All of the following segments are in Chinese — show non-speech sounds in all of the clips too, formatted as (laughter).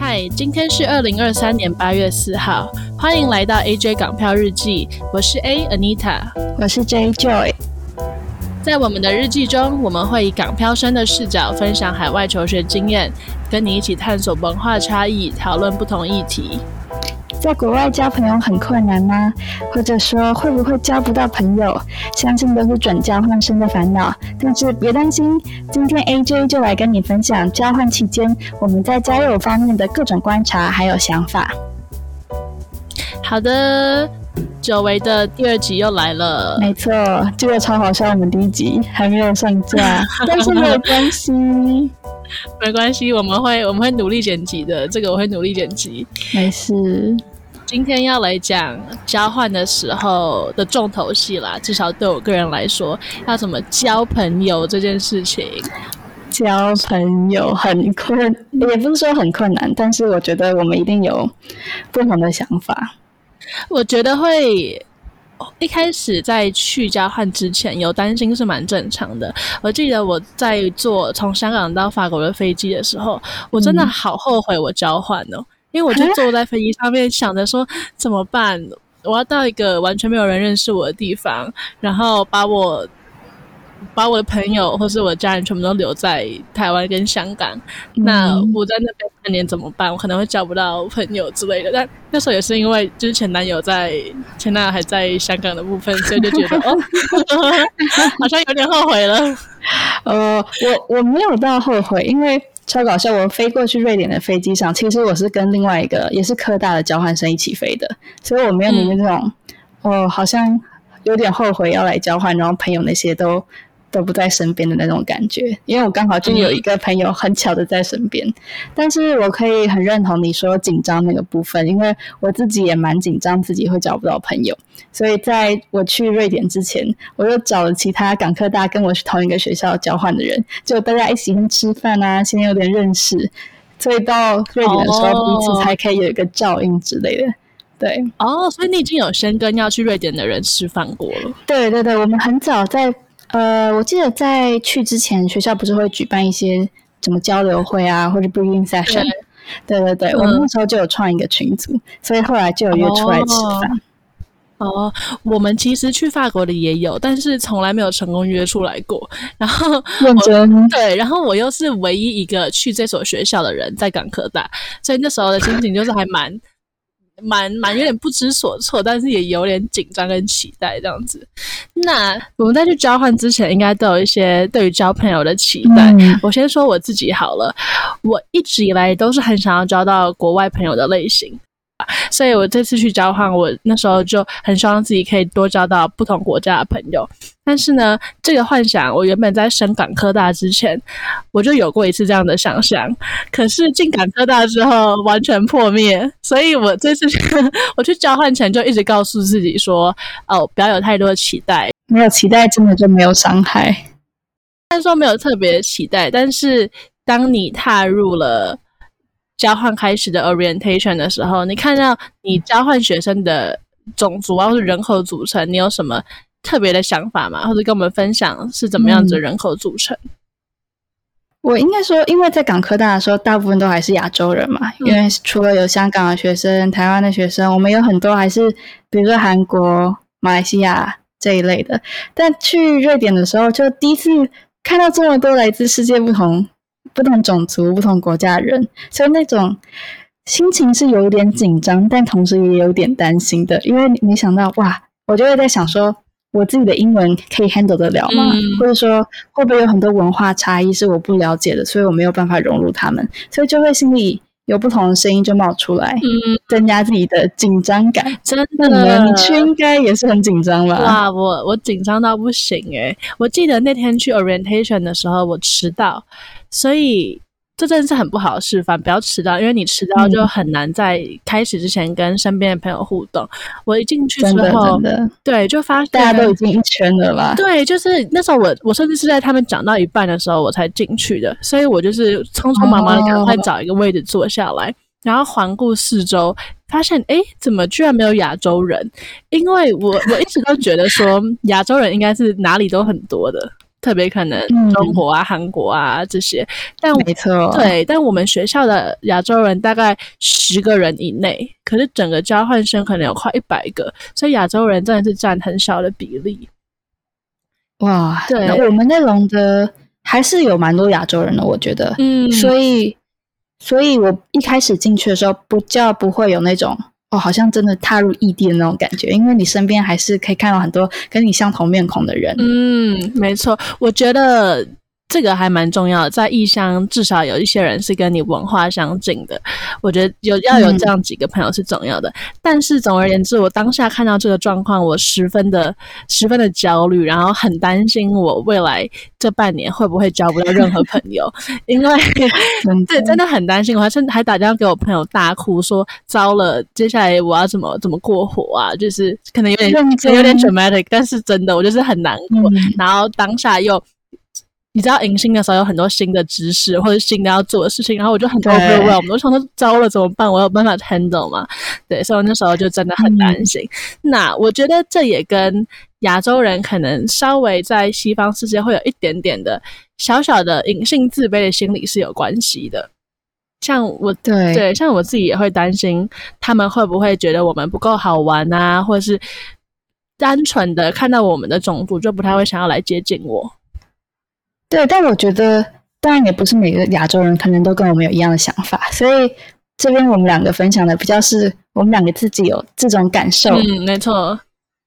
嗨今天是二零二三年八月四号，欢迎来到 AJ 港票日记。我是 A Anita，我是 J Joy。在我们的日记中，我们会以港漂生的视角分享海外求学经验，跟你一起探索文化差异，讨论不同议题。在国外交朋友很困难吗？或者说会不会交不到朋友？相信都是准交换生的烦恼。但是别担心，今天 AJ 就来跟你分享交换期间我们在交友方面的各种观察还有想法。好的，久违的第二集又来了。没错，这个超好笑，我们第一集还没有上架，(laughs) 但是没有关系，没关系，我们会我们会努力剪辑的，这个我会努力剪辑，没事。今天要来讲交换的时候的重头戏啦，至少对我个人来说，要怎么交朋友这件事情。交朋友很困，也不是说很困难，但是我觉得我们一定有不同的想法。我觉得会一开始在去交换之前有担心是蛮正常的。我记得我在坐从香港到法国的飞机的时候，我真的好后悔我交换哦。嗯因为我就坐在飞机上面，想着说怎么办？我要到一个完全没有人认识我的地方，然后把我把我的朋友或是我的家人全部都留在台湾跟香港。嗯、那我在那边半年怎么办？我可能会交不到朋友之类的。但那时候也是因为就是前男友在前男友还在香港的部分，所以就觉得 (laughs) 哦，好像有点后悔了。(laughs) 呃，我我没有到后悔，因为。超搞笑！我飞过去瑞典的飞机上，其实我是跟另外一个也是科大的交换生一起飞的，所以我没有你们这种，哦，好像有点后悔要来交换，然后朋友那些都。都不在身边的那种感觉，因为我刚好就有一个朋友很巧的在身边，嗯、但是我可以很认同你说紧张那个部分，因为我自己也蛮紧张，自己会找不到朋友，所以在我去瑞典之前，我又找了其他港科大跟我是同一个学校交换的人，就大家一起吃饭啊，先有点认识，所以到瑞典的时候彼此才可以有一个照应之类的，哦、对。哦，所以你已经有先跟要去瑞典的人吃饭过了？对对对，我们很早在。呃，我记得在去之前，学校不是会举办一些什么交流会啊，或者 briefing session。对对对，嗯、我们那时候就有创一个群组，所以后来就有约出来吃饭。哦，哦，我们其实去法国的也有，但是从来没有成功约出来过。然后认真对，然后我又是唯一一个去这所学校的人，在港科大，所以那时候的心情就是还蛮。蛮蛮有点不知所措，但是也有点紧张跟期待这样子。那我们在去交换之前，应该都有一些对于交朋友的期待。嗯、我先说我自己好了，我一直以来都是很想要交到国外朋友的类型。所以我这次去交换，我那时候就很希望自己可以多交到不同国家的朋友。但是呢，这个幻想我原本在升港科大之前，我就有过一次这样的想象。可是进港科大之后，完全破灭。所以我这次 (laughs) 我去交换前就一直告诉自己说：“哦，不要有太多的期待，没有期待真的就没有伤害。”虽然说没有特别的期待，但是当你踏入了。交换开始的 orientation 的时候，你看到你交换学生的种族啊，或者人口组成，你有什么特别的想法吗？或者跟我们分享是怎么样子的人口组成？嗯、我应该说，因为在港科大的时候，大部分都还是亚洲人嘛，嗯、因为除了有香港的学生、台湾的学生，我们有很多还是比如说韩国、马来西亚这一类的。但去瑞典的时候，就第一次看到这么多来自世界不同。不同种族、不同国家的人，所以那种心情是有一点紧张，但同时也有点担心的，因为你想到哇，我就会在想说，我自己的英文可以 handle 得了吗？嗯、或者说会不会有很多文化差异是我不了解的，所以我没有办法融入他们，所以就会心里有不同的声音就冒出来，嗯，增加自己的紧张感。(laughs) 真的，那你去应该也是很紧张吧？哇，我我紧张到不行诶，我记得那天去 orientation 的时候，我迟到。所以这真的是很不好的示范，不要迟到，因为你迟到就很难在开始之前跟身边的朋友互动。嗯、我一进去之后，对，就发现大家都已经一圈了吧？对，就是那时候我我甚至是在他们讲到一半的时候我才进去的，所以我就是匆匆忙忙的赶快找一个位置坐下来，哦、然后环顾四周，发现哎，怎么居然没有亚洲人？因为我 (laughs) 我一直都觉得说亚洲人应该是哪里都很多的。特别可能中国啊、韩、嗯、国啊这些，但没错，对，但我们学校的亚洲人大概十个人以内，可是整个交换生可能有快一百个，所以亚洲人真的是占很小的比例。哇，对，我们内容的还是有蛮多亚洲人的，我觉得，嗯，所以，所以我一开始进去的时候，不叫不会有那种。哦，好像真的踏入异地的那种感觉，因为你身边还是可以看到很多跟你相同面孔的人。嗯，没错，我觉得。这个还蛮重要的，在异乡至少有一些人是跟你文化相近的，我觉得有要有这样几个朋友是重要的。嗯、但是总而言之，我当下看到这个状况，我十分的十分的焦虑，然后很担心我未来这半年会不会交不到任何朋友，(laughs) 因为对真的很担心，我还甚至还打电话给我朋友大哭说：“糟了，接下来我要怎么怎么过活啊？”就是可能有点有点 dramatic，但是真的我就是很难过，嗯、然后当下又。你知道迎新的时候有很多新的知识或者新的要做的事情，然后我就很 overwhelmed，我想说糟了怎么办？我有办法 handle 吗？对，所以我那时候就真的很担心。嗯、那我觉得这也跟亚洲人可能稍微在西方世界会有一点点的小小的隐性自卑的心理是有关系的。像我对对，像我自己也会担心他们会不会觉得我们不够好玩啊，或者是单纯的看到我们的种族就不太会想要来接近我。对，但我觉得当然也不是每个亚洲人可能都跟我们有一样的想法，所以这边我们两个分享的比较是我们两个自己有这种感受。嗯，没错，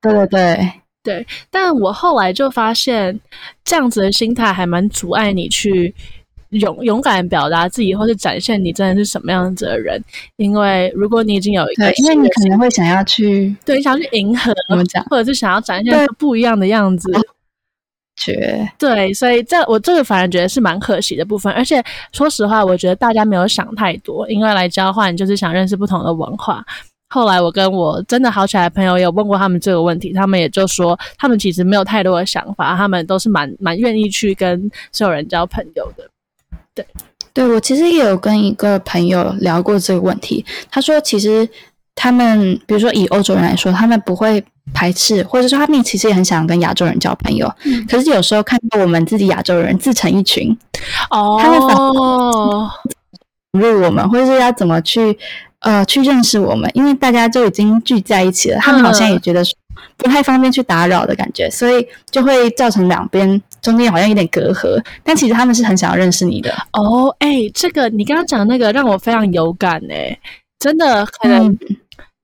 对对对对。但我后来就发现，这样子的心态还蛮阻碍你去勇勇敢表达自己，或是展现你真的是什么样子的人。因为如果你已经有一个，因为你可能会想要去，对，你想要去迎合，怎么讲，或者是想要展现不一样的样子。对，所以这我这个反而觉得是蛮可惜的部分。而且说实话，我觉得大家没有想太多，因为来交换就是想认识不同的文化。后来我跟我真的好起来的朋友有问过他们这个问题，他们也就说他们其实没有太多的想法，他们都是蛮蛮愿意去跟所有人交朋友的。对，对，我其实也有跟一个朋友聊过这个问题，他说其实他们比如说以欧洲人来说，他们不会。排斥，或者说他们其实也很想跟亚洲人交朋友，嗯、可是有时候看到我们自己亚洲人自成一群，哦，他们反而融入我们，或者是要怎么去呃去认识我们，因为大家就已经聚在一起了，他们好像也觉得不太方便去打扰的感觉，嗯、所以就会造成两边中间好像有点隔阂。但其实他们是很想要认识你的。哦，哎、欸，这个你刚刚讲那个让我非常有感哎、欸，真的可能。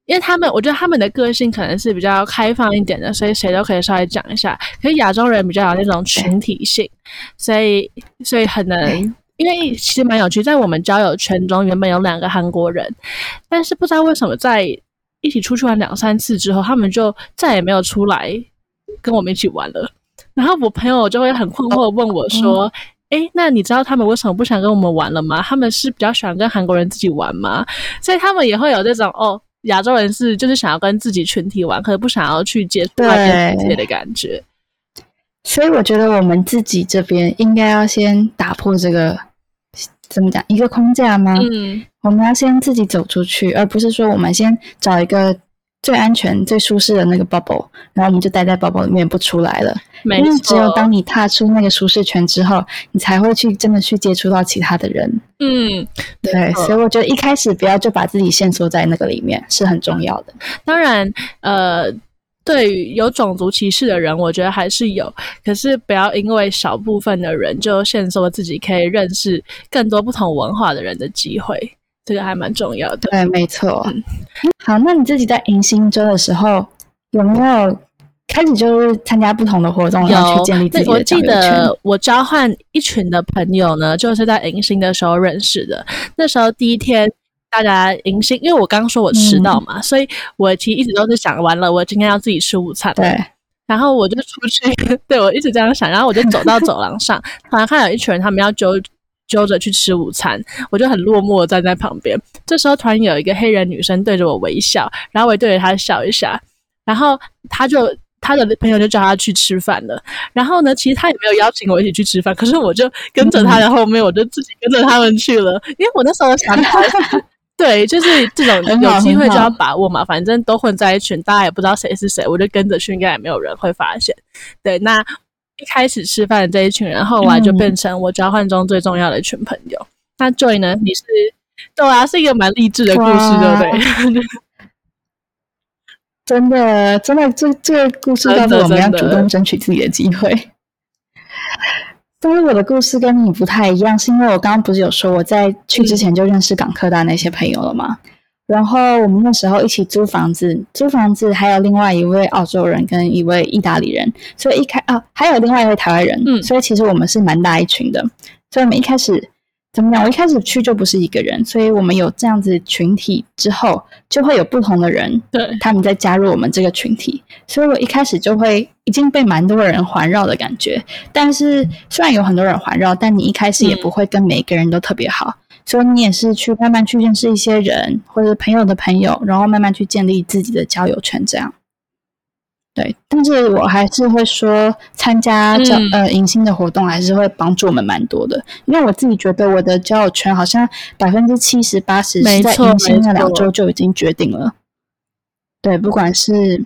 嗯因为他们，我觉得他们的个性可能是比较开放一点的，所以谁都可以稍微讲一下。可是亚洲人比较有那种群体性，所以所以很能，因为其实蛮有趣，在我们交友圈中，原本有两个韩国人，但是不知道为什么在一起出去玩两三次之后，他们就再也没有出来跟我们一起玩了。然后我朋友就会很困惑问我说：“诶、欸，那你知道他们为什么不想跟我们玩了吗？他们是比较喜欢跟韩国人自己玩吗？”所以他们也会有这种哦。亚洲人是就是想要跟自己群体玩，可是不想要去接触外面世界的感觉。所以我觉得我们自己这边应该要先打破这个怎么讲一个框架吗？嗯，我们要先自己走出去，而不是说我们先找一个。最安全、最舒适的那个 bubble，然后我们就待在 bubble 里面不出来了。因为只有当你踏出那个舒适圈之后，你才会去真的去接触到其他的人。嗯，对。所以我觉得一开始不要就把自己限缩在那个里面是很重要的。当然，呃，对于有种族歧视的人，我觉得还是有。可是不要因为少部分的人就限缩自己可以认识更多不同文化的人的机会。这个还蛮重要的，对，没错。嗯、好，那你自己在迎新周的时候有没有开始就是参加不同的活动，有然后去建立自己的？我记得我交换一群的朋友呢，就是在迎新的时候认识的。那时候第一天大家迎新，因为我刚刚说我迟到嘛，嗯、所以我其实一直都是想完了，我今天要自己吃午餐。对，然后我就出去，(laughs) 对，我一直这样想，然后我就走到走廊上，(laughs) 突然看到有一群人，他们要揪。揪着去吃午餐，我就很落寞的站在旁边。这时候突然有一个黑人女生对着我微笑，然后我也对着她笑一下，然后她就她的朋友就叫她去吃饭了。然后呢，其实她也没有邀请我一起去吃饭，可是我就跟着她的后面，我就自己跟着他们去了，因为我那时候想法。(laughs) 对，就是这种有机会就要把握嘛，反正都混在一群，大家也不知道谁是谁，我就跟着去，应该也没有人会发现。对，那一开始吃饭的这一群人，后来就变成我交换中最重要的一群朋友。嗯、那 Joy 呢？你是对啊，是一个蛮励志的故事，对不对？(laughs) 真的，真的，这这个故事告诉我们要主动争取自己的机会。但是我的故事跟你不太一样，是因为我刚刚不是有说我在去之前就认识港科大那些朋友了吗？嗯、然后我们那时候一起租房子，租房子还有另外一位澳洲人跟一位意大利人，所以一开啊还有另外一位台湾人，嗯，所以其实我们是蛮大一群的，所以我们一开始。怎么讲？我一开始去就不是一个人，所以我们有这样子群体之后，就会有不同的人，对，他们在加入我们这个群体，所以我一开始就会已经被蛮多人环绕的感觉。但是虽然有很多人环绕，但你一开始也不会跟每一个人都特别好，嗯、所以你也是去慢慢去认识一些人，或者朋友的朋友，然后慢慢去建立自己的交友圈，这样。对，但是我还是会说，参加交呃迎新的活动还是会帮助我们蛮多的，因为我自己觉得我的交友圈好像百分之七十八十是在迎新那两周就已经决定了。对，不管是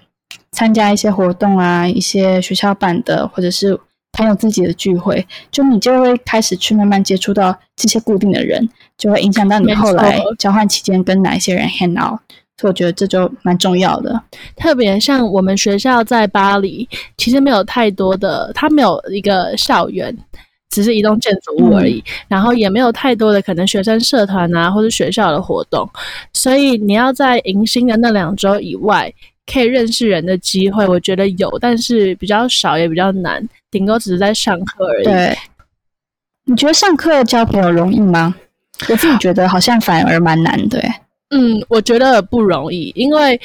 参加一些活动啊，一些学校办的，或者是朋友自己的聚会，就你就会开始去慢慢接触到这些固定的人，就会影响到你后来交换期间跟哪一些人 hang out。所以我觉得这就蛮重要的，特别像我们学校在巴黎，其实没有太多的，它没有一个校园，只是一栋建筑物而已，嗯、然后也没有太多的可能学生社团啊，或者学校的活动，所以你要在迎新的那两周以外可以认识人的机会，我觉得有，但是比较少，也比较难，顶多只是在上课而已。对，你觉得上课交朋友容易吗？我自己觉得好像反而蛮难的。嗯，我觉得不容易，因为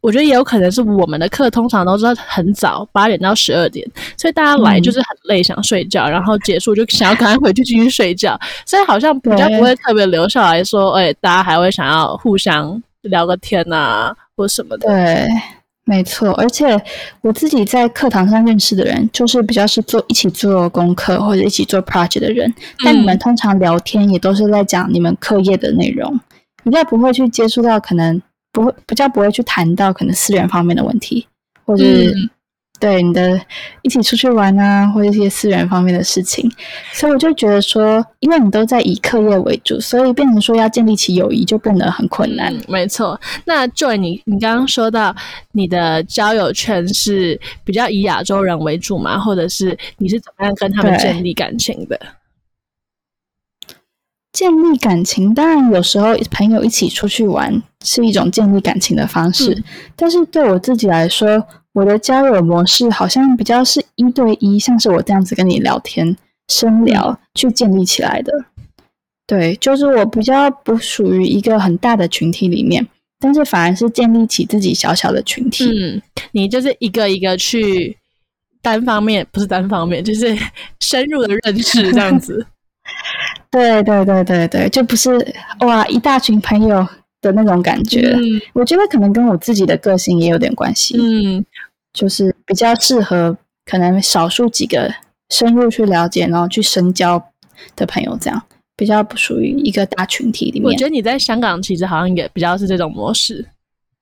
我觉得也有可能是我们的课通常都是很早，八点到十二点，所以大家来就是很累，嗯、想睡觉，然后结束就想要赶快回去继续睡觉，所以好像比较不会特别留下来说，哎对，大家还会想要互相聊个天啊，或什么的。对。没错，而且我自己在课堂上认识的人，就是比较是做一起做功课或者一起做 project 的人。但你们通常聊天也都是在讲你们课业的内容，比较不会去接触到可能不会比较不会去谈到可能私人方面的问题，或者是。嗯对你的一起出去玩啊，或者一些私人方面的事情，所以我就觉得说，因为你都在以课业为主，所以变成说要建立起友谊就变得很困难。嗯、没错。那 Joy，你你刚刚说到你的交友圈是比较以亚洲人为主嘛？或者是你是怎么样跟他们建立感情的？建立感情，当然有时候朋友一起出去玩是一种建立感情的方式，嗯、但是对我自己来说。我的交友模式好像比较是一对一，像是我这样子跟你聊天、深聊去建立起来的。对，就是我比较不属于一个很大的群体里面，但是反而是建立起自己小小的群体。嗯，你就是一个一个去单方面，不是单方面，就是深入的认识这样子。对对对对对，就不是哇一大群朋友。的那种感觉，嗯、我觉得可能跟我自己的个性也有点关系。嗯，就是比较适合可能少数几个深入去了解，然后去深交的朋友，这样比较不属于一个大群体里面。我觉得你在香港其实好像也比较是这种模式，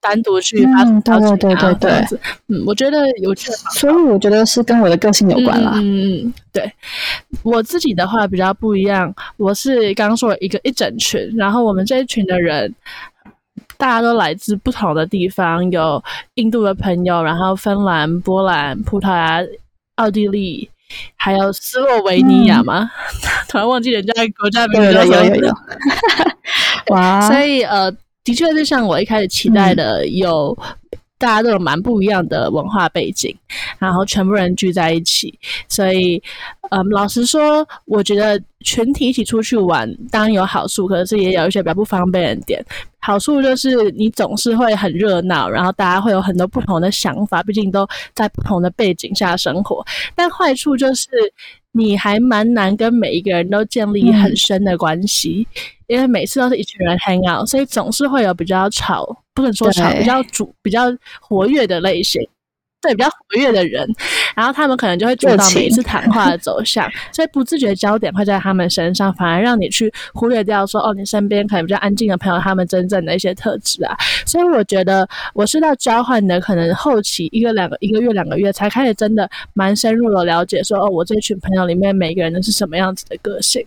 单独去发生交情啊，对对对对对。嗯，我觉得有趣。所以我觉得是跟我的个性有关啦。嗯嗯，对。我自己的话比较不一样，我是刚刚说了一个一整群，然后我们这一群的人。大家都来自不同的地方，有印度的朋友，然后芬兰、波兰、葡萄牙、奥地利，还有斯洛维尼亚吗？嗯、(laughs) 突然忘记人家国家名字了。有有有有。(laughs) 哇！所以呃，的确是像我一开始期待的，有大家都有蛮不一样的文化背景，然后全部人聚在一起，所以，嗯，老实说，我觉得群体一起出去玩当然有好处，可是也有一些比较不方便的点。好处就是你总是会很热闹，然后大家会有很多不同的想法，毕竟都在不同的背景下生活。但坏处就是你还蛮难跟每一个人都建立很深的关系，嗯、因为每次都是一群人 hang out，所以总是会有比较吵，不能说吵，比较主、比较活跃的类型。对，比较活跃的人，然后他们可能就会主导每一次谈话的走向，(laughs) 所以不自觉焦点会在他们身上，反而让你去忽略掉说哦，你身边可能比较安静的朋友，他们真正的一些特质啊。所以我觉得我是到交换的，可能后期一个两个一个月两个月才开始真的蛮深入的了解说哦，我这群朋友里面每个人都是什么样子的个性。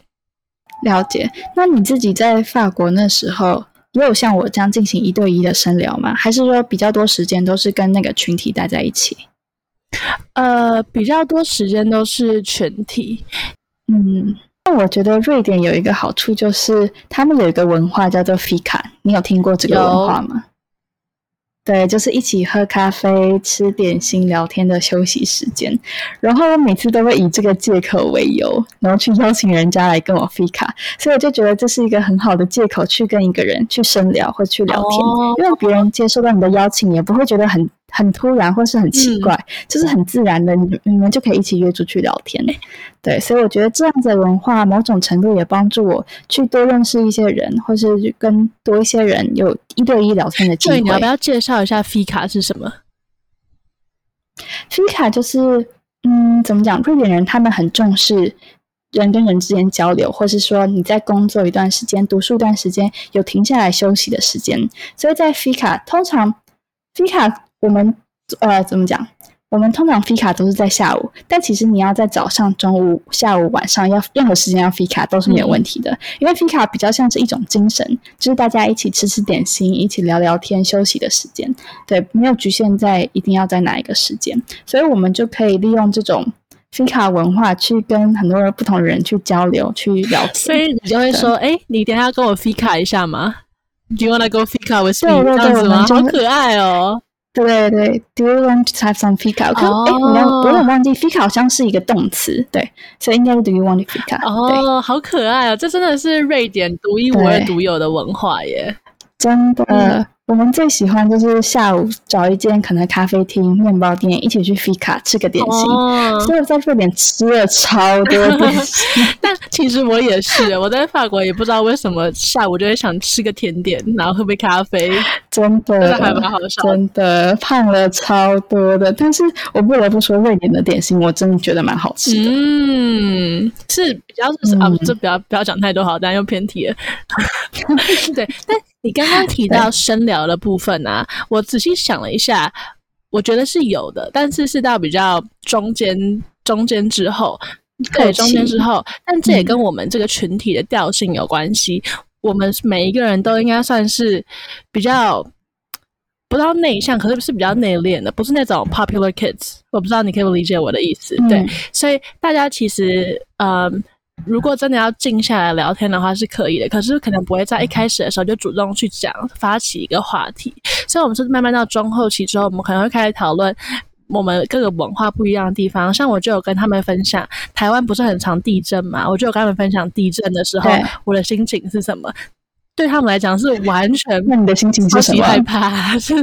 了解。那你自己在法国那时候？也有像我这样进行一对一的深聊吗？还是说比较多时间都是跟那个群体待在一起？呃，比较多时间都是群体。嗯，那我觉得瑞典有一个好处就是他们有一个文化叫做 Fika，你有听过这个文化吗？对，就是一起喝咖啡、吃点心、聊天的休息时间。然后我每次都会以这个借口为由，然后去邀请人家来跟我 Fika，所以我就觉得这是一个很好的借口去跟一个人去深聊或去聊天，哦、因为别人接受到你的邀请也不会觉得很。很突然或是很奇怪，嗯、就是很自然的，你你们就可以一起约出去聊天。对，所以我觉得这样子的文化，某种程度也帮助我去多认识一些人，或是跟多一些人有一对一聊天的机会。对，你要不要介绍一下 Fika 是什么？Fika 就是，嗯，怎么讲？瑞典人他们很重视人跟人之间交流，或是说你在工作一段时间、读书一段时间，有停下来休息的时间。所以在 Fika，通常 Fika。我们呃，怎么讲？我们通常 Fika 都是在下午，但其实你要在早上、中午、下午、晚上，要任何时间要 Fika 都是没有问题的。嗯、因为 Fika 比较像是一种精神，就是大家一起吃吃点心、一起聊聊天、休息的时间。对，没有局限在一定要在哪一个时间，所以我们就可以利用这种 Fika 文化去跟很多不同的人去交流、去聊天。所以你就会说：“哎对，你等一下跟我 Fika 一下吗？Do you wanna go Fika with me？” 对对对，这样子吗？好可爱哦。对对，Do you want to have some fika？哎、oh.，你要不要忘记 fika 好像是一个动词，对，所以应该是 Do you want to fika？哦，好可爱啊！这真的是瑞典独一无二、独有的文化耶，真的。嗯我们最喜欢就是下午找一间可能咖啡厅、面包店，一起去 Fika 吃个点心。哦、所以我在瑞典吃了超多点心。(laughs) 但其实我也是，我在法国也不知道为什么下午就会想吃个甜点，然后喝杯咖啡。真的，真的还蛮好笑。真的胖了超多的，但是我不得不说，瑞典的点心我真的觉得蛮好吃的。嗯，是比较就是、嗯、啊，这不要不要讲太多好，但又偏题了。(laughs) 对，但。你刚刚提到深聊的部分啊，我仔细想了一下，我觉得是有的，但是是到比较中间中间之后，对，中间之后，但这也跟我们这个群体的调性有关系。嗯、我们每一个人都应该算是比较不知道内向，可是是比较内敛的，不是那种 popular kids。我不知道你可以不理解我的意思，嗯、对，所以大家其实嗯。如果真的要静下来聊天的话，是可以的。可是可能不会在一开始的时候就主动去讲，发起一个话题。所以，我们是慢慢到中后期之后，我们可能会开始讨论我们各个文化不一样的地方。像我就有跟他们分享，台湾不是很常地震嘛？我就有跟他们分享地震的时候，我的心情是什么。对他们来讲是完全，那你的心情是什么？害怕，(laughs) 是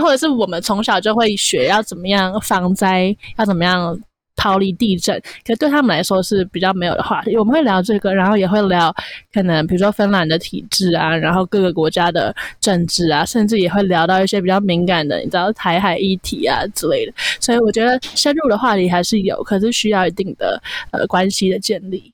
或者是我们从小就会学要怎么样防灾，要怎么样。逃离地震，可对他们来说是比较没有的话题。我们会聊这个，然后也会聊可能比如说芬兰的体制啊，然后各个国家的政治啊，甚至也会聊到一些比较敏感的，你知道台海议题啊之类的。所以我觉得深入的话题还是有，可是需要一定的呃关系的建立。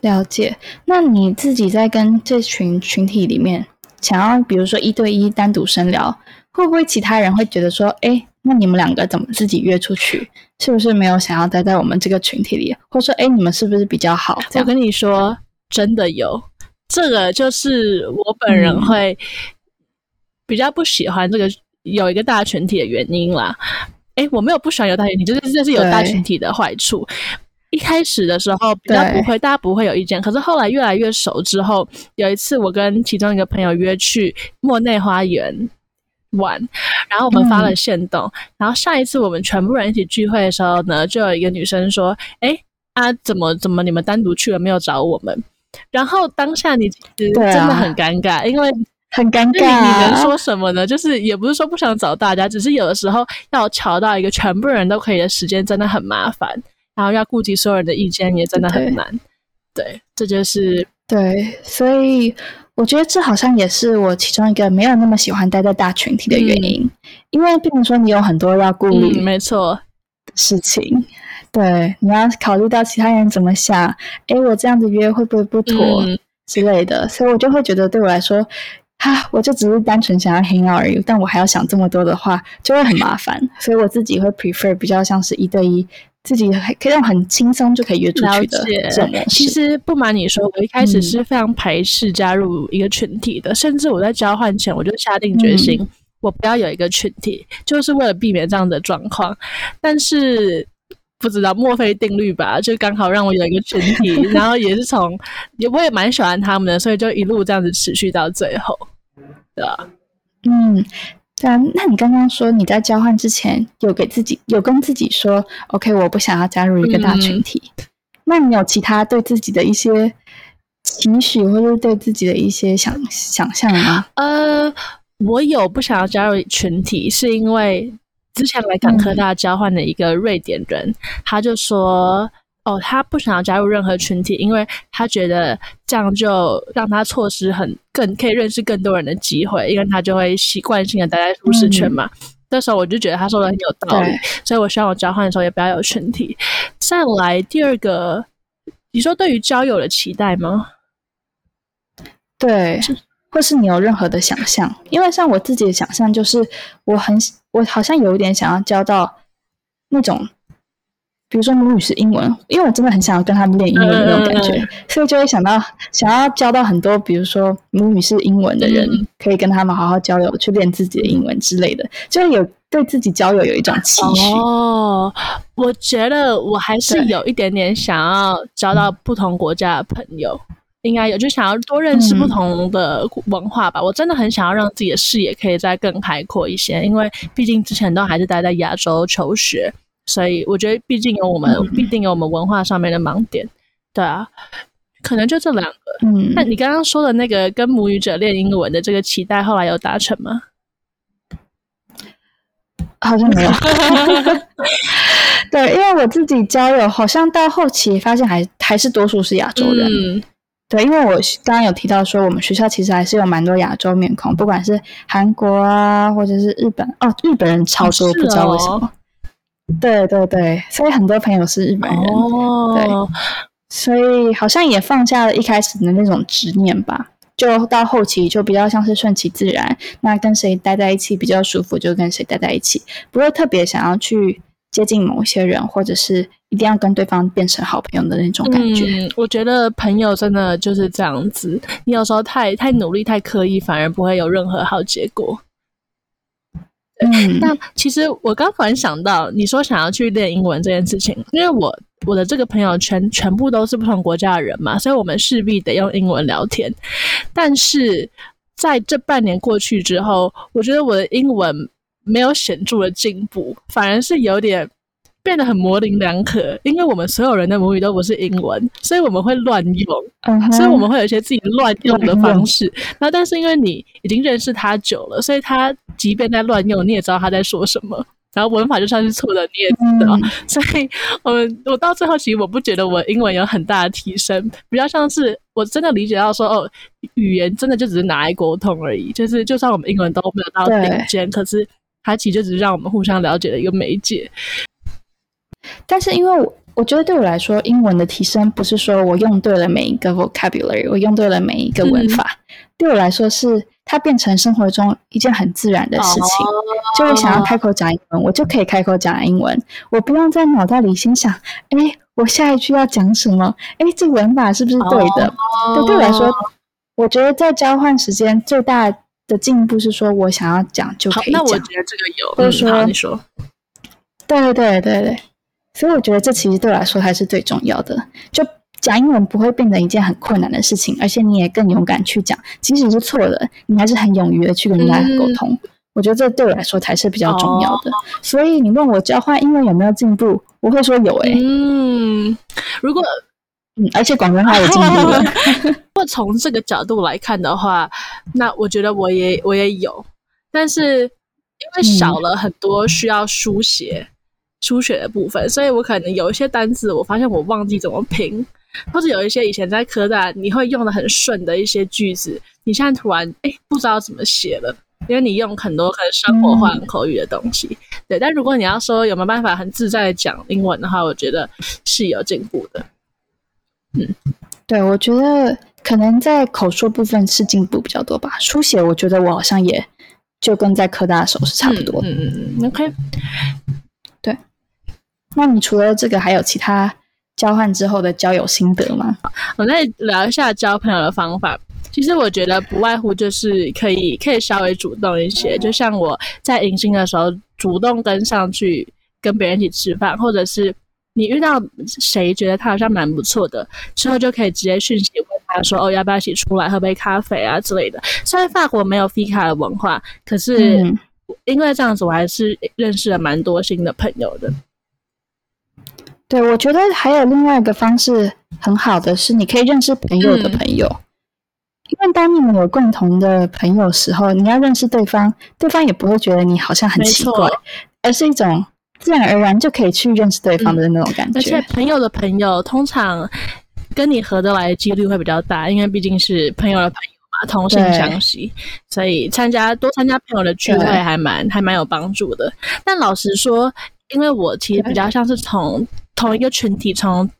了解。那你自己在跟这群群体里面，想要比如说一对一单独深聊，会不会其他人会觉得说，哎？那你们两个怎么自己约出去？是不是没有想要待在我们这个群体里？或者说，哎，你们是不是比较好？我跟你说，真的有，这个就是我本人会比较不喜欢这个有一个大群体的原因啦。哎，我没有不喜欢有大群体，就是这是有大群体的坏处。一开始的时候比较不会，大家不会有意见。可是后来越来越熟之后，有一次我跟其中一个朋友约去莫内花园。玩，然后我们发了限动，嗯、然后上一次我们全部人一起聚会的时候呢，就有一个女生说：“哎啊，怎么怎么你们单独去了没有找我们？”然后当下你其实真的很尴尬，啊、因为很尴尬，你能说什么呢？就是也不是说不想找大家，只是有的时候要瞧到一个全部人都可以的时间，真的很麻烦，然后要顾及所有人的意见也真的很难。对，对，这就是对，所以。我觉得这好像也是我其中一个没有那么喜欢待在大群体的原因，嗯、因为比如说你有很多要顾虑，没错，事情，对，你要考虑到其他人怎么想，诶，我这样子约会不会不妥之类的，嗯、所以我就会觉得对我来说，哈，我就只是单纯想要 hang out 而已，但我还要想这么多的话，就会很麻烦，所以我自己会 prefer 比较像是一对一。自己可以让很轻松就可以约出去的。其实不瞒你说，我一开始是非常排斥加入一个群体的，嗯、甚至我在交换前我就下定决心，嗯、我不要有一个群体，就是为了避免这样的状况。但是不知道墨菲定律吧，就刚好让我有一个群体，(laughs) 然后也是从也我也蛮喜欢他们的，所以就一路这样子持续到最后，对吧？嗯。对啊，那你刚刚说你在交换之前有给自己有跟自己说，OK，我不想要加入一个大群体。嗯、那你有其他对自己的一些期许，或者对自己的一些想想象吗？呃，我有不想要加入群体，是因为之前来港科大交换的一个瑞典人，嗯、他就说。哦，他不想要加入任何群体，因为他觉得这样就让他错失很更可以认识更多人的机会，因为他就会习惯性的待在舒适圈嘛。那、嗯、时候我就觉得他说的很有道理，所以我希望我交换的时候也不要有群体。再来第二个，你说对于交友的期待吗？对，或是你有任何的想象？因为像我自己的想象就是，我很我好像有一点想要交到那种。比如说母语是英文，因为我真的很想要跟他们练英文的那种感觉，嗯、所以就会想到想要交到很多，比如说母语是英文的人，嗯、可以跟他们好好交流，去练自己的英文之类的，就有对自己交友有一种期许。哦，我觉得我还是有一点点想要交到不同国家的朋友，对应该有，就想要多认识不同的文化吧。嗯、我真的很想要让自己的视野可以再更开阔一些，因为毕竟之前都还是待在亚洲求学。所以我觉得，毕竟有我们，必定有我们文化上面的盲点，对啊，可能就这两个。嗯，那你刚刚说的那个跟母语者练英文的这个期待，后来有达成吗？好像没有。对，因为我自己交友，好像到后期发现还还是多数是亚洲人。嗯，对，因为我刚刚有提到说，我们学校其实还是有蛮多亚洲面孔，不管是韩国啊，或者是日本。哦，日本人超多，哦，不知道为什么。对对对，所以很多朋友是日本人，哦、对，所以好像也放下了一开始的那种执念吧，就到后期就比较像是顺其自然，那跟谁待在一起比较舒服就跟谁待在一起，不会特别想要去接近某些人，或者是一定要跟对方变成好朋友的那种感觉。嗯，我觉得朋友真的就是这样子，你有时候太太努力、太刻意，反而不会有任何好结果。嗯，那其实我刚突然想到，你说想要去练英文这件事情，因为我我的这个朋友圈全部都是不同国家的人嘛，所以我们势必得用英文聊天。但是在这半年过去之后，我觉得我的英文没有显著的进步，反而是有点。变得很模棱两可，因为我们所有人的母语都不是英文，所以我们会乱用，uh huh. 所以我们会有一些自己乱用的方式。那、uh. 但是因为你已经认识他久了，所以他即便在乱用，你也知道他在说什么。然后文法就算是错的，你也知道。Uh. 所以我们我到最后其实我不觉得我英文有很大的提升，比较像是我真的理解到说，哦，语言真的就只是拿来沟通而已。就是就算我们英文都没有到顶尖，可是它其实就只是让我们互相了解的一个媒介。但是，因为我我觉得对我来说，英文的提升不是说我用对了每一个 vocabulary，我用对了每一个文法。嗯、对我来说，是它变成生活中一件很自然的事情。哦、就会想要开口讲英文，我就可以开口讲英文，我不用在脑袋里心想，哎，我下一句要讲什么？哎，这个文法是不是对的？哦、对，对我来说，我觉得在交换时间最大的进步是说我想要讲就可以讲。那我觉得这个有，或者说、嗯、你说，对对对对对。所以我觉得这其实对我来说还是最重要的，就讲英文不会变成一件很困难的事情，而且你也更勇敢去讲，即使是错了，你还是很勇于的去跟人家沟通。嗯、我觉得这对我来说才是比较重要的。哦、所以你问我交换英文有没有进步，我会说有诶、欸。嗯，如果嗯，而且广东话有进步了。(laughs) 如果从这个角度来看的话，那我觉得我也我也有，但是因为少了很多需要书写、嗯、书写的部分，所以我可能有一些单词，我发现我忘记怎么拼，或者有一些以前在科大你会用的很顺的一些句子，你现在突然哎不知道怎么写了。因为你用很多很生活化、很口语的东西，嗯、对。但如果你要说有没有办法很自在的讲英文的话，我觉得是有进步的。嗯，对，我觉得可能在口说部分是进步比较多吧。书写，我觉得我好像也就跟在科大的时候是差不多。嗯嗯嗯。OK。对。那你除了这个，还有其他交换之后的交友心得吗？我再聊一下交朋友的方法。其实我觉得不外乎就是可以可以稍微主动一些，就像我在迎新的时候主动跟上去跟别人一起吃饭，或者是你遇到谁觉得他好像蛮不错的，之后就可以直接讯息问他说，哦，要不要一起出来喝杯咖啡啊之类的。虽然法国没有 Fika 的文化，可是因为这样子我还是认识了蛮多新的朋友的。对，我觉得还有另外一个方式很好的是，你可以认识朋友的朋友。嗯因为当你们有共同的朋友时候，你要认识对方，对方也不会觉得你好像很奇怪，而是一种自然而然就可以去认识对方的那种感觉。而且朋友的朋友通常跟你合得来的几率会比较大，因为毕竟是朋友的朋友嘛，同性相吸，所以参加多参加朋友的聚会还蛮还蛮有帮助的。但老实说，因为我其实比较像是从同一个群体从。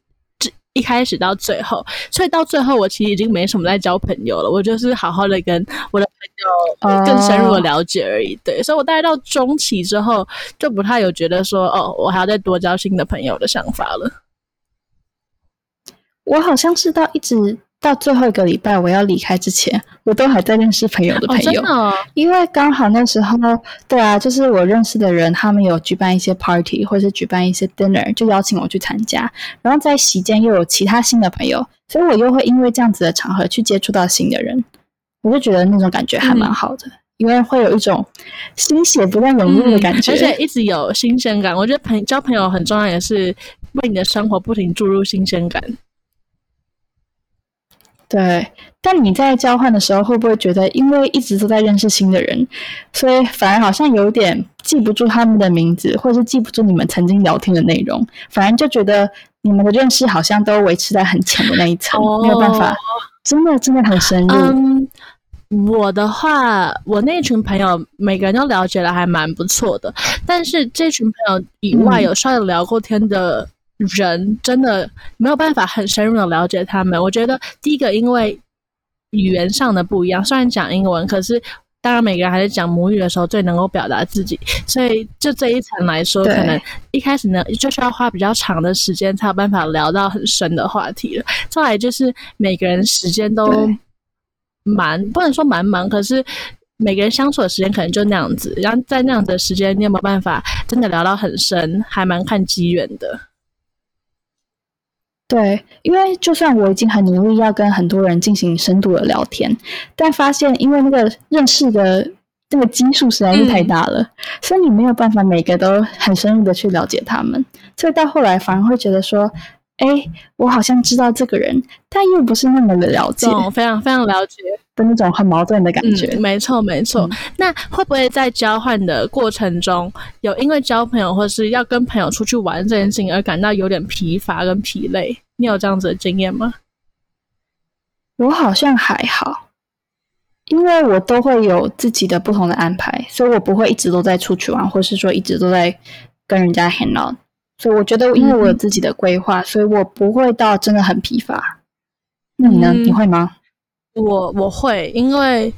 一开始到最后，所以到最后我其实已经没什么在交朋友了。我就是好好的跟我的朋友更深入的了解而已。对，所以我大概到中期之后，就不太有觉得说哦，我还要再多交新的朋友的想法了。我好像是到一直。到最后一个礼拜我要离开之前，我都还在认识朋友的朋友，哦哦、因为刚好那时候，对啊，就是我认识的人，他们有举办一些 party 或者是举办一些 dinner，就邀请我去参加。然后在席间又有其他新的朋友，所以我又会因为这样子的场合去接触到新的人，我就觉得那种感觉还蛮好的，嗯、因为会有一种心血不断涌入的感觉，嗯，而且一直有新鲜感。我觉得朋交朋友很重要，也是为你的生活不停注入新鲜感。对，但你在交换的时候，会不会觉得，因为一直都在认识新的人，所以反而好像有点记不住他们的名字，或者是记不住你们曾经聊天的内容，反而就觉得你们的认识好像都维持在很浅的那一层，哦、没有办法，真的真的很深入。嗯，我的话，我那群朋友每个人都了解的还蛮不错的，但是这群朋友以外，有稍微聊过天的。嗯人真的没有办法很深入的了解他们。我觉得第一个，因为语言上的不一样，虽然讲英文，可是当然每个人还是讲母语的时候最能够表达自己。所以就这一层来说，可能一开始呢就需要花比较长的时间才有办法聊到很深的话题了。再来就是每个人时间都蛮不能说蛮忙，可是每个人相处的时间可能就那样子。然后在那样子的时间，你有没有办法真的聊到很深，还蛮看机缘的。对，因为就算我已经很努力要跟很多人进行深度的聊天，但发现因为那个认识的那个基数实在是太大了，嗯、所以你没有办法每个都很深入的去了解他们，所以到后来反而会觉得说，哎，我好像知道这个人，但又不是那么的了解，哦、非常非常了解的那种很矛盾的感觉。嗯、没错没错，嗯、那会不会在交换的过程中，有因为交朋友或是要跟朋友出去玩这件事情而感到有点疲乏跟疲累？你有这样子的经验吗？我好像还好，因为我都会有自己的不同的安排，所以我不会一直都在出去玩，或是说一直都在跟人家 hang out。所以我觉得，因为我有自己的规划，嗯、所以我不会到真的很疲乏。那你呢？嗯、你会吗？我我会，因为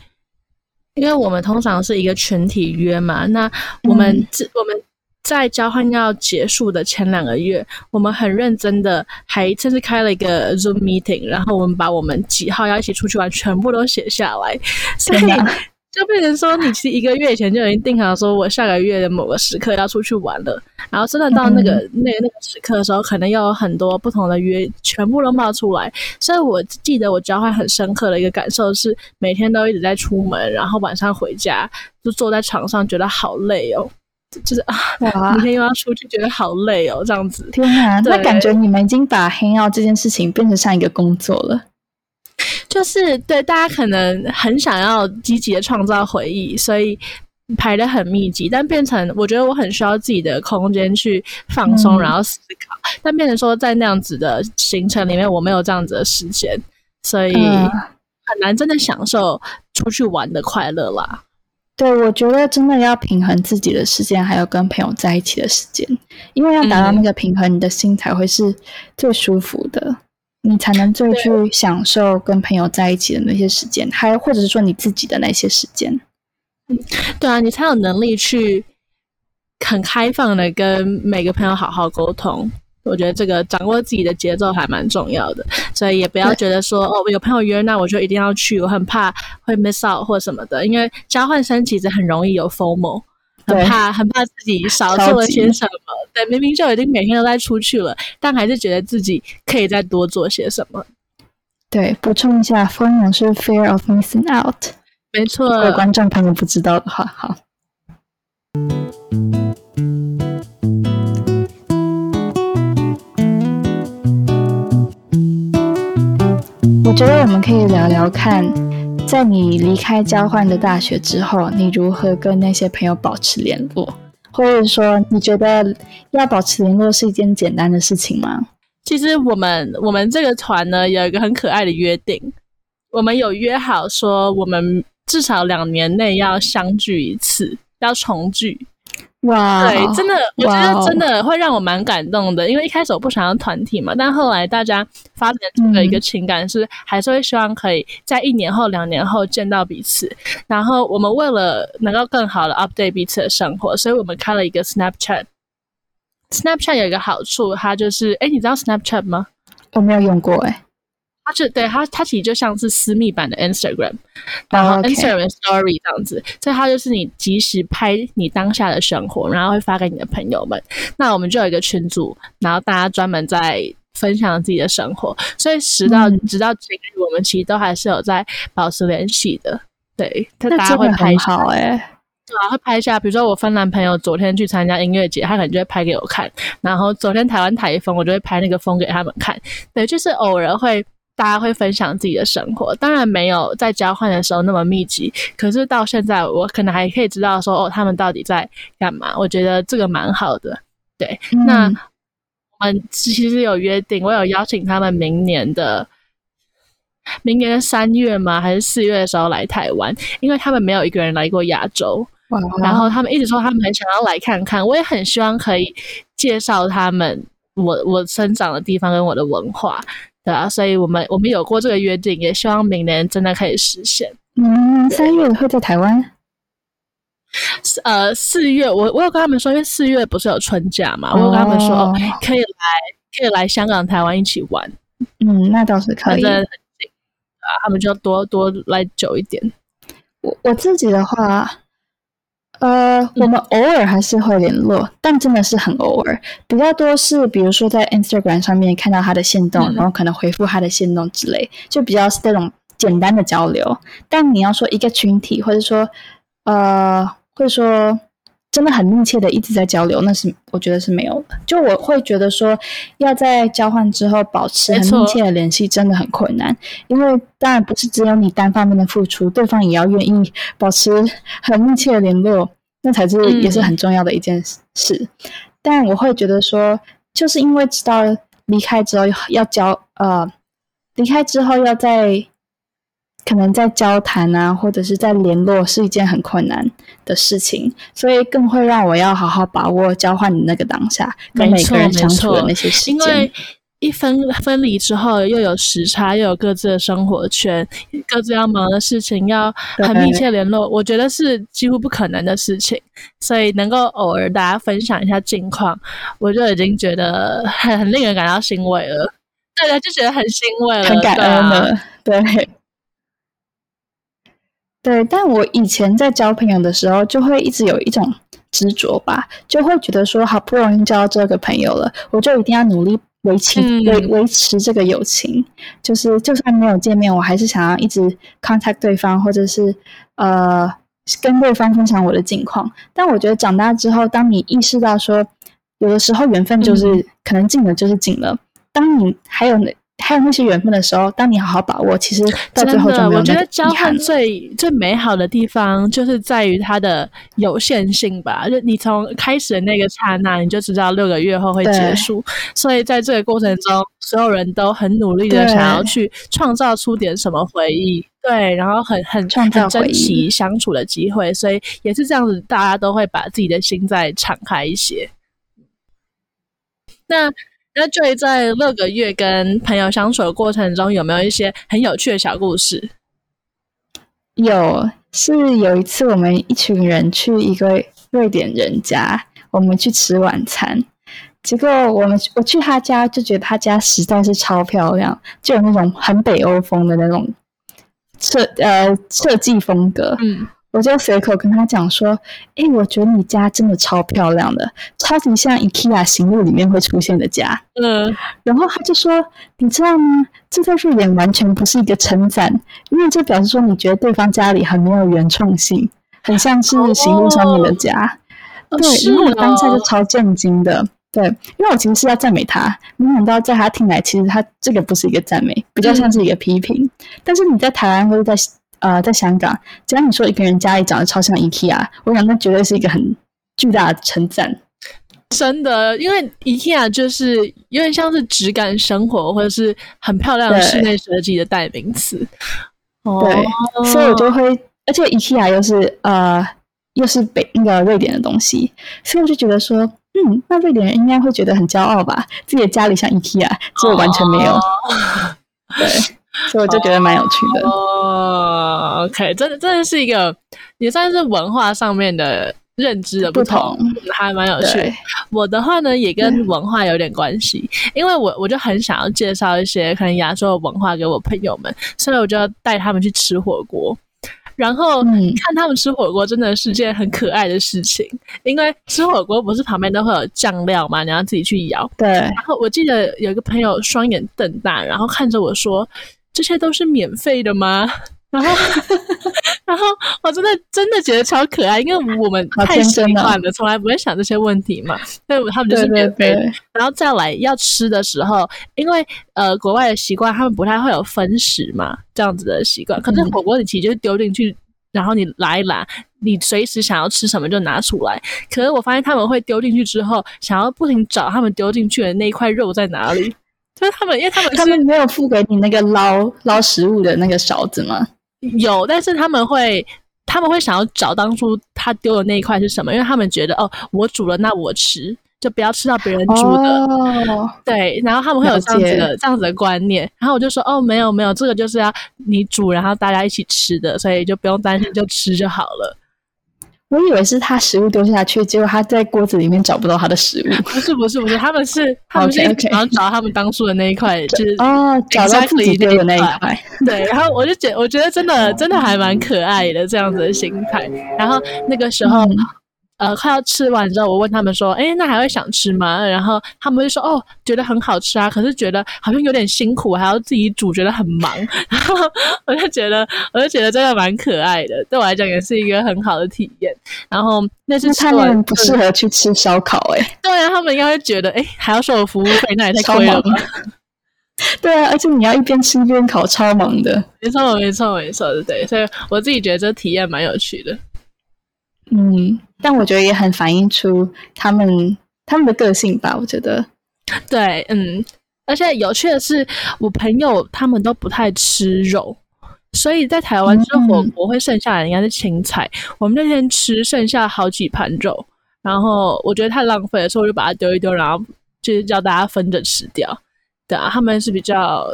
因为我们通常是一个群体约嘛，那我们、嗯、我们。在交换要结束的前两个月，我们很认真的，还甚至开了一个 Zoom meeting，然后我们把我们几号要一起出去玩全部都写下来。所以就变成说，你其实一个月以前就已经定好，说我下个月的某个时刻要出去玩了，然后真的到那个、嗯、那个、那个时刻的时候，可能又有很多不同的约，全部都冒出来。所以我记得我交换很深刻的一个感受是，每天都一直在出门，然后晚上回家就坐在床上，觉得好累哦，就是啊，哇明天又要出去，觉得好累哦，这样子。天哪，那感觉你们已经把 hang out 这件事情变成像一个工作了。就是对大家可能很想要积极的创造回忆，所以排的很密集，但变成我觉得我很需要自己的空间去放松，然后思考。嗯、但变成说在那样子的行程里面，我没有这样子的时间，所以很难真的享受出去玩的快乐啦。对，我觉得真的要平衡自己的时间，还有跟朋友在一起的时间，因为要达到那个平衡，嗯、你的心才会是最舒服的。你才能最去享受跟朋友在一起的那些时间，还或者是说你自己的那些时间。嗯，对啊，你才有能力去很开放的跟每个朋友好好沟通。我觉得这个掌握自己的节奏还蛮重要的，所以也不要觉得说对哦，有朋友约，那我就一定要去，我很怕会 miss out 或什么的。因为交换生其实很容易有 FOMO。很怕，很怕自己少做了些什么。对，明明就已经每天都在出去了，但还是觉得自己可以再多做些什么。对，补充一下，FOMO 是 Fear of Missing Out。没错。如果观众朋友不知道的话，好。我觉得我们可以聊聊看。在你离开交换的大学之后，你如何跟那些朋友保持联络？或者说，你觉得要保持联络是一件简单的事情吗？其实我们我们这个团呢，有一个很可爱的约定，我们有约好说，我们至少两年内要相聚一次，要重聚。哇，对，真的，我觉得真的会让我蛮感动的，因为一开始我不想要团体嘛，但后来大家发展出了一个情感是，还是会希望可以在一年后、两年后见到彼此。然后我们为了能够更好的 update 彼此的生活，所以我们开了一个 Snapchat。Snapchat 有一个好处，它就是，哎，你知道 Snapchat 吗？我没有用过，哎。它就对它，它其实就像是私密版的 Instagram，然后 Instagram Story 这样子，所以它就是你即时拍你当下的生活，然后会发给你的朋友们。那我们就有一个群组，然后大家专门在分享自己的生活，所以直到、嗯、直到今日，我们其实都还是有在保持联系的。对，大家会拍好哎，对啊，会拍一下，比如说我芬兰朋友昨天去参加音乐节，他可能就会拍给我看，然后昨天台湾台风，我就会拍那个风给他们看。对，就是偶尔会。大家会分享自己的生活，当然没有在交换的时候那么密集。可是到现在，我可能还可以知道说，哦，他们到底在干嘛？我觉得这个蛮好的。对，嗯、那我们其实有约定，我有邀请他们明年的明年的三月吗？还是四月的时候来台湾？因为他们没有一个人来过亚洲，哇然后他们一直说他们很想要来看看。我也很希望可以介绍他们我我生长的地方跟我的文化。对啊，所以我们我们有过这个约定，也希望明年真的可以实现。嗯，三月会在台湾？呃，四月我我有跟他们说，因为四月不是有春假嘛，哦、我有跟他们说可以来，可以来香港、台湾一起玩。嗯，那倒是可以。反正很近啊，他们就要多多来久一点。我我自己的话。呃，我们偶尔还是会联络，嗯、但真的是很偶尔，比较多是比如说在 Instagram 上面看到他的线动，嗯、然后可能回复他的线动之类，就比较是这种简单的交流。但你要说一个群体，或者说呃，或者说。真的很密切的一直在交流，那是我觉得是没有的。就我会觉得说，要在交换之后保持很密切的联系，真的很困难。因为当然不是只有你单方面的付出，对方也要愿意保持很密切的联络，那才是也是很重要的一件事。嗯、但我会觉得说，就是因为知道离开之后要交呃，离开之后要在。可能在交谈啊，或者是在联络，是一件很困难的事情，所以更会让我要好好把握交换的那个当下，跟每个人相处的那些时间。因为一分分离之后，又有时差，又有各自的生活圈，各自要忙的事情，要很密切联络，我觉得是几乎不可能的事情。所以能够偶尔大家分享一下近况，我就已经觉得很很令人感到欣慰了。大家就觉得很欣慰了，很感恩了，对。对，但我以前在交朋友的时候，就会一直有一种执着吧，就会觉得说，好不容易交到这个朋友了，我就一定要努力维持维维持这个友情。就是就算没有见面，我还是想要一直 contact 对方，或者是呃跟对方分享我的近况。但我觉得长大之后，当你意识到说，有的时候缘分就是、嗯、可能尽了就是尽了，当你还有那。还有那些缘分的时候，当你好好把握，其实到最后就没有。我觉得交换最最美好的地方，就是在于它的有限性吧。就你从开始的那个刹那，你就知道六个月后会结束。所以在这个过程中，所有人都很努力的想要去创造出点什么回忆。对，然后很很很珍惜相处的机会。所以也是这样子，大家都会把自己的心再敞开一些。那。那 Joy 在六个月跟朋友相处的过程中，有没有一些很有趣的小故事？有，是有一次我们一群人去一个瑞典人家，我们去吃晚餐，结果我们我去他家就觉得他家实在是超漂亮，就有那种很北欧风的那种设呃设计风格，嗯。我就随口跟他讲说：“诶，我觉得你家真的超漂亮的，超级像 IKEA 行录里面会出现的家。”嗯，然后他就说：“你知道吗？这在瑞典完全不是一个称赞，因为这表示说你觉得对方家里很没有原创性，很像是行路上面的家。哦”对，因为、哦、我当下就超震惊的。对，因为我其实是要赞美他，没想到在他听来，其实他这个不是一个赞美，比较像是一个批评。嗯、但是你在台湾或者在。呃，在香港，只要你说一个人家里长得超像 IKEA，我想那绝对是一个很巨大的称赞。真的，因为 IKEA 就是有点像是质感生活或者是很漂亮的室内设计的代名词。对，哦、所以我就会，而且 IKEA 又是呃又是北那个瑞典的东西，所以我就觉得说，嗯，那瑞典人应该会觉得很骄傲吧，自己的家里像 IKEA，结果完全没有。哦、对。所以我就觉得蛮有趣的哦。Oh, OK，真的真的是一个也算是文化上面的认知的不同，不同还蛮有趣的。我的话呢，也跟文化有点关系，因为我我就很想要介绍一些可能亚洲的文化给我朋友们，所以我就要带他们去吃火锅。然后看他们吃火锅，真的是件很可爱的事情，因为吃火锅不是旁边都会有酱料嘛，你要自己去舀。对。然后我记得有一个朋友双眼瞪大，然后看着我说。这些都是免费的吗？(laughs) 然后，(laughs) 然后我真的真的觉得超可爱，因为我们太习惯了，从来不会想这些问题嘛。所以他们就是免费的。对对对。然后再来要吃的时候，因为呃国外的习惯，他们不太会有分食嘛，这样子的习惯。可是火锅里其实就是丢进去，嗯、然后你拿一拿，你随时想要吃什么就拿出来。可是我发现他们会丢进去之后，想要不停找他们丢进去的那一块肉在哪里。就是他们，因为他们他们没有付给你那个捞捞食物的那个勺子吗？有，但是他们会他们会想要找当初他丢的那一块是什么，因为他们觉得哦，我煮了，那我吃，就不要吃到别人煮的。哦、对，然后他们会有这样子的这样子的观念。然后我就说哦，没有没有，这个就是要你煮，然后大家一起吃的，所以就不用担心，就吃就好了。我以为是他食物丢下去，结果他在锅子里面找不到他的食物。(laughs) 不是不是不是，他们是 (laughs) 他们是然后找他们当初的那一块，就是哦，找到自己丢的那一块。(laughs) 对，然后我就觉我觉得真的真的还蛮可爱的这样子的心态。然后那个时候。嗯呃，快要吃完之后，我问他们说：“哎，那还会想吃吗？”然后他们就说：“哦，觉得很好吃啊，可是觉得好像有点辛苦，还要自己煮，觉得很忙。”然后我就觉得，我就觉得真的蛮可爱的，对我来讲也是一个很好的体验。然后那是他们不适合去吃烧烤诶、欸、对啊，他们应该会觉得，哎，还要收我服务费，那也太 (laughs) 亏了吧？(laughs) 对啊，而且你要一边吃一边烤，超忙的。没错，没错，没错，对，所以我自己觉得这体验蛮有趣的。嗯，但我觉得也很反映出他们他们的个性吧。我觉得，对，嗯，而且有趣的是，我朋友他们都不太吃肉，所以在台湾吃火锅会剩下的应该是青菜。嗯、我们那天吃剩下好几盘肉，然后我觉得太浪费了，所以我就把它丢一丢，然后就是叫大家分着吃掉。对啊，他们是比较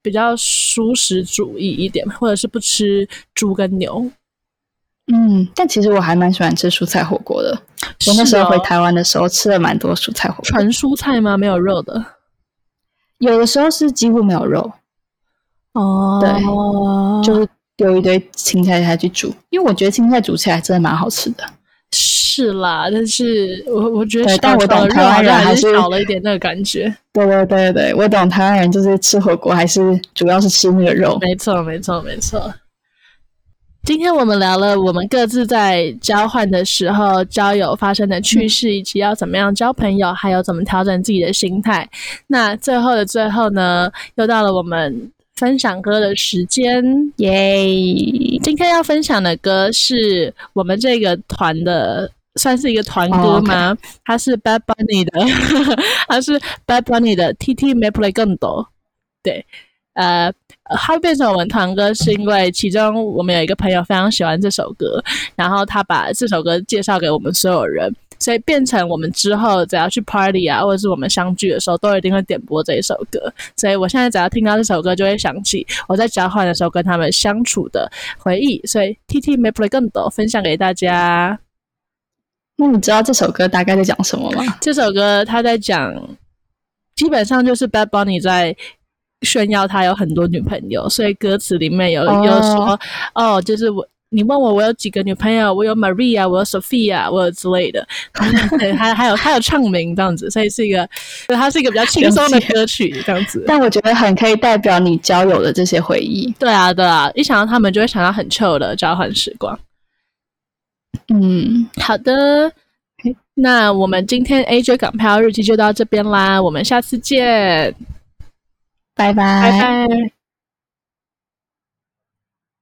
比较素食主义一点，或者是不吃猪跟牛。嗯，但其实我还蛮喜欢吃蔬菜火锅的。我那时候回台湾的时候吃了蛮多蔬菜火锅。纯蔬菜吗？没有肉的？有的时候是几乎没有肉。哦，对，就是丢一堆青菜下去煮，因为我觉得青菜煮起来真的蛮好吃的。是啦，但是我我觉得，但我懂台湾人还是少了一点那个感觉。对对对对，我懂台湾人就是吃火锅还是主要是吃那个肉。没错没错没错。今天我们聊了我们各自在交换的时候交友发生的趣事，以及要怎么样交朋友，还有怎么调整自己的心态。那最后的最后呢，又到了我们分享歌的时间，耶！今天要分享的歌是我们这个团的，算是一个团歌吗？Oh. 它是 Bad Bunny 的，(laughs) 它是 Bad Bunny 的 TT Me Play 更多，对。呃，它变成我们团歌，是因为其中我们有一个朋友非常喜欢这首歌，然后他把这首歌介绍给我们所有人，所以变成我们之后只要去 party 啊，或者是我们相聚的时候，都一定会点播这一首歌。所以我现在只要听到这首歌，就会想起我在交换的时候跟他们相处的回忆。所以 TT Me Play 更多分享给大家。那你知道这首歌大概在讲什么吗？这首歌他在讲，基本上就是 Bad Bunny 在。炫耀他有很多女朋友，所以歌词里面有有说哦，就是我，你问我我有几个女朋友，我有 Maria，我有 Sophia，我有之类的，(laughs) 对，还还有他有唱名这样子，所以是一个，它是一个比较轻松的歌曲这样子。但我觉得很可以代表你交友的这些回忆。对啊，对啊，一想到他们就会想到很 chill 的交换时光。嗯，好的，那我们今天 AJ 港漂日记就到这边啦，我们下次见。拜拜。